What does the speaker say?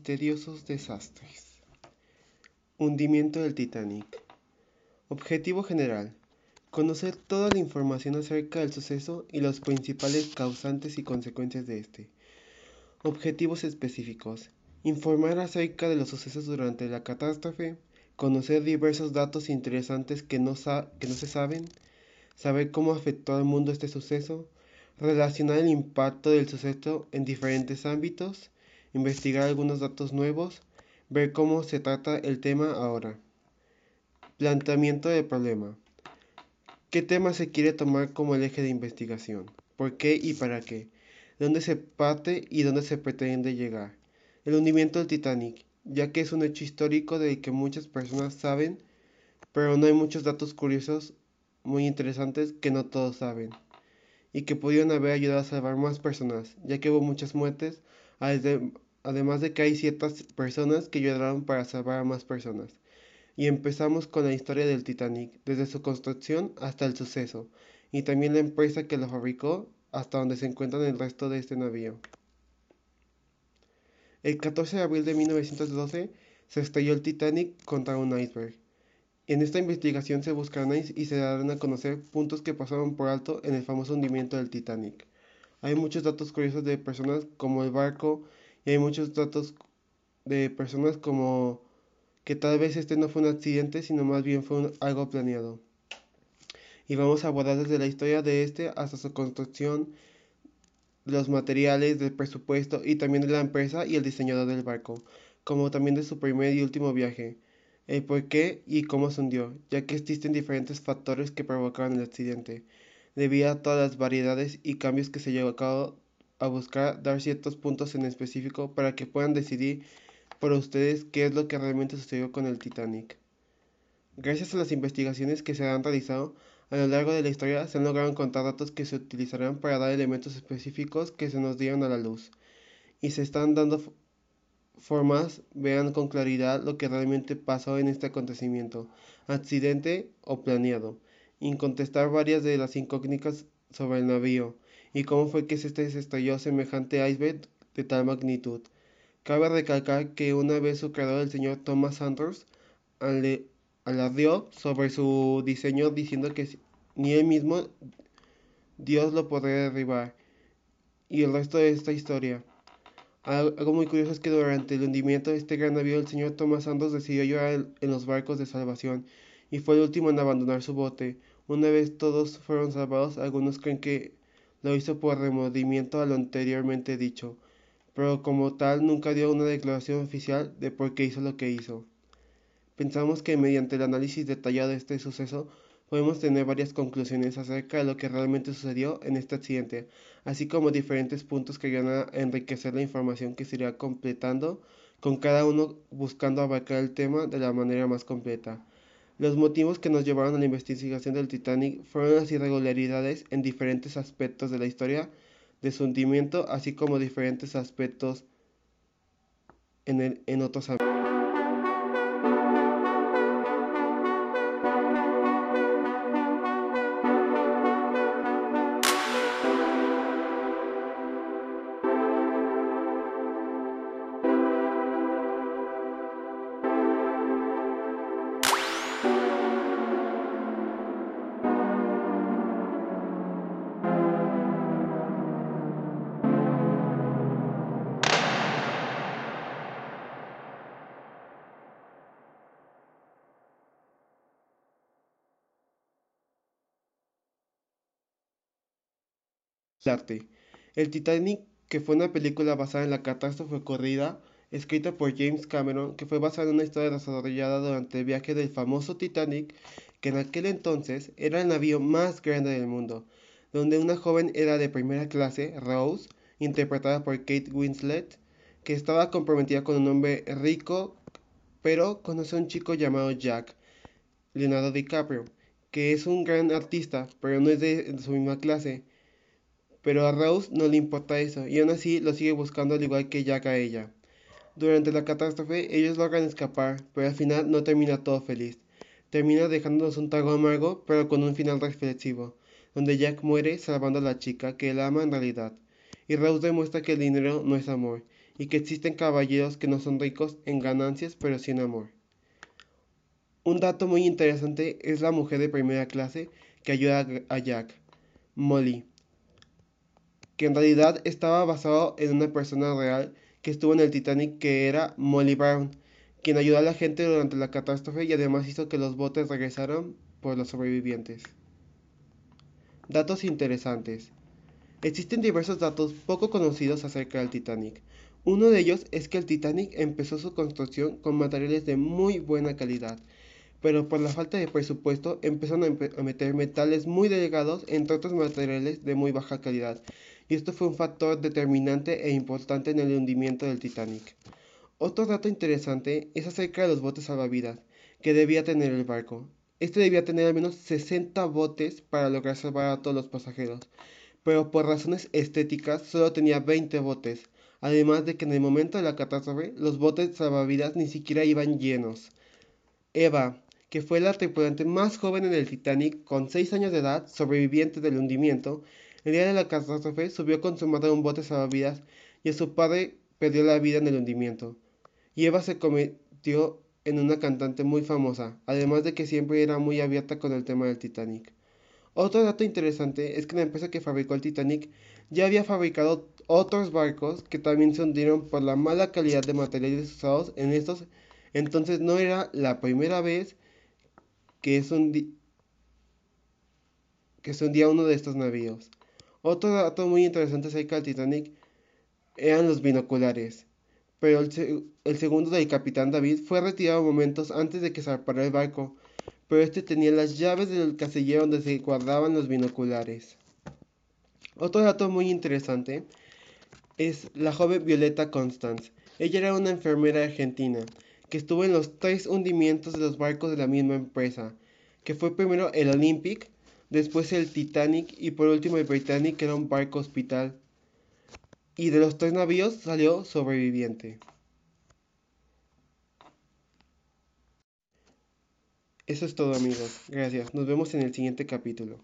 misteriosos desastres. Hundimiento del Titanic. Objetivo general. Conocer toda la información acerca del suceso y los principales causantes y consecuencias de este. Objetivos específicos. Informar acerca de los sucesos durante la catástrofe, conocer diversos datos interesantes que no, que no se saben, saber cómo afectó al mundo este suceso, relacionar el impacto del suceso en diferentes ámbitos, investigar algunos datos nuevos, ver cómo se trata el tema ahora. Planteamiento del problema. ¿Qué tema se quiere tomar como el eje de investigación? ¿Por qué y para qué? ¿Dónde se parte y dónde se pretende llegar? El hundimiento del Titanic, ya que es un hecho histórico del que muchas personas saben, pero no hay muchos datos curiosos muy interesantes que no todos saben, y que pudieron haber ayudado a salvar más personas, ya que hubo muchas muertes, además de que hay ciertas personas que ayudaron para salvar a más personas. Y empezamos con la historia del Titanic, desde su construcción hasta el suceso, y también la empresa que lo fabricó hasta donde se encuentran el resto de este navío. El 14 de abril de 1912 se estrelló el Titanic contra un iceberg. En esta investigación se buscarán y se darán a conocer puntos que pasaron por alto en el famoso hundimiento del Titanic. Hay muchos datos curiosos de personas como el barco y hay muchos datos de personas como que tal vez este no fue un accidente, sino más bien fue algo planeado. Y vamos a abordar desde la historia de este hasta su construcción, los materiales, del presupuesto y también de la empresa y el diseñador del barco, como también de su primer y último viaje el por qué y cómo se hundió, ya que existen diferentes factores que provocaron el accidente, debido a todas las variedades y cambios que se llevó a cabo a buscar dar ciertos puntos en específico para que puedan decidir por ustedes qué es lo que realmente sucedió con el Titanic. Gracias a las investigaciones que se han realizado a lo largo de la historia se han logrado encontrar datos que se utilizarán para dar elementos específicos que se nos dieron a la luz y se están dando formas vean con claridad lo que realmente pasó en este acontecimiento, accidente o planeado, y contestar varias de las incógnitas sobre el navío y cómo fue que se estalló semejante iceberg de tal magnitud. Cabe recalcar que una vez su creador, el señor Thomas Sanders, alardeó sobre su diseño diciendo que ni él mismo Dios lo podría derribar. Y el resto de esta historia. Algo muy curioso es que durante el hundimiento de este gran navío el señor Thomas Santos decidió llorar en los barcos de salvación y fue el último en abandonar su bote. Una vez todos fueron salvados, algunos creen que lo hizo por remordimiento a lo anteriormente dicho, pero como tal nunca dio una declaración oficial de por qué hizo lo que hizo. Pensamos que mediante el análisis detallado de este suceso podemos tener varias conclusiones acerca de lo que realmente sucedió en este accidente, así como diferentes puntos que van a enriquecer la información que se irá completando, con cada uno buscando abarcar el tema de la manera más completa. Los motivos que nos llevaron a la investigación del Titanic fueron las irregularidades en diferentes aspectos de la historia de su hundimiento, así como diferentes aspectos en, en otros El Titanic, que fue una película basada en la catástrofe ocurrida, escrita por James Cameron, que fue basada en una historia desarrollada durante el viaje del famoso Titanic, que en aquel entonces era el navío más grande del mundo, donde una joven era de primera clase, Rose, interpretada por Kate Winslet, que estaba comprometida con un hombre rico, pero conoce a un chico llamado Jack, Leonardo DiCaprio, que es un gran artista, pero no es de su misma clase, pero a Rose no le importa eso y aún así lo sigue buscando al igual que Jack a ella. Durante la catástrofe ellos logran escapar, pero al final no termina todo feliz. Termina dejándonos un trago amargo, pero con un final reflexivo, donde Jack muere salvando a la chica que él ama en realidad. Y Rose demuestra que el dinero no es amor, y que existen caballeros que no son ricos en ganancias pero sí en amor. Un dato muy interesante es la mujer de primera clase que ayuda a Jack, Molly, que en realidad estaba basado en una persona real que estuvo en el Titanic que era Molly Brown, quien ayudó a la gente durante la catástrofe y además hizo que los botes regresaran por los sobrevivientes. Datos interesantes. Existen diversos datos poco conocidos acerca del Titanic. Uno de ellos es que el Titanic empezó su construcción con materiales de muy buena calidad, pero por la falta de presupuesto empezaron a, meter metales muy delgados entre otros materiales de muy baja calidad, y esto fue un factor determinante e importante en el hundimiento del Titanic. Otro dato interesante es acerca de los botes salvavidas que debía tener el barco. Este debía tener al menos 60 botes para lograr salvar a todos los pasajeros, pero por razones estéticas solo tenía 20 botes, además de que en el momento de la catástrofe los botes salvavidas ni siquiera iban llenos. Eva, que fue la tripulante más joven en el Titanic con 6 años de edad, sobreviviente del hundimiento, el día de la catástrofe subió con su madre un bote salvavidas y su padre perdió la vida en el hundimiento. Y Eva se convirtió en una cantante muy famosa, además de que siempre era muy abierta con el tema del Titanic. Otro dato interesante es que la empresa que fabricó el Titanic ya había fabricado otros barcos que también se hundieron por la mala calidad de materiales usados en estos, entonces no era la primera vez que que se hundía uno de estos navíos. Otro dato muy interesante acerca del Titanic eran los binoculares, pero el, segundo del capitán David fue retirado momentos antes de que zarpara el barco, pero este tenía las llaves del casillero donde se guardaban los binoculares. Otro dato muy interesante es la joven Violeta Constance. Ella era una enfermera argentina que estuvo en los tres hundimientos de los barcos de la misma empresa, que fue primero el Olympic, después el Titanic y por último el Britannic, que era un barco hospital. Y de los tres navíos salió sobreviviente. Eso es todo amigos. Gracias. Nos vemos en el siguiente capítulo.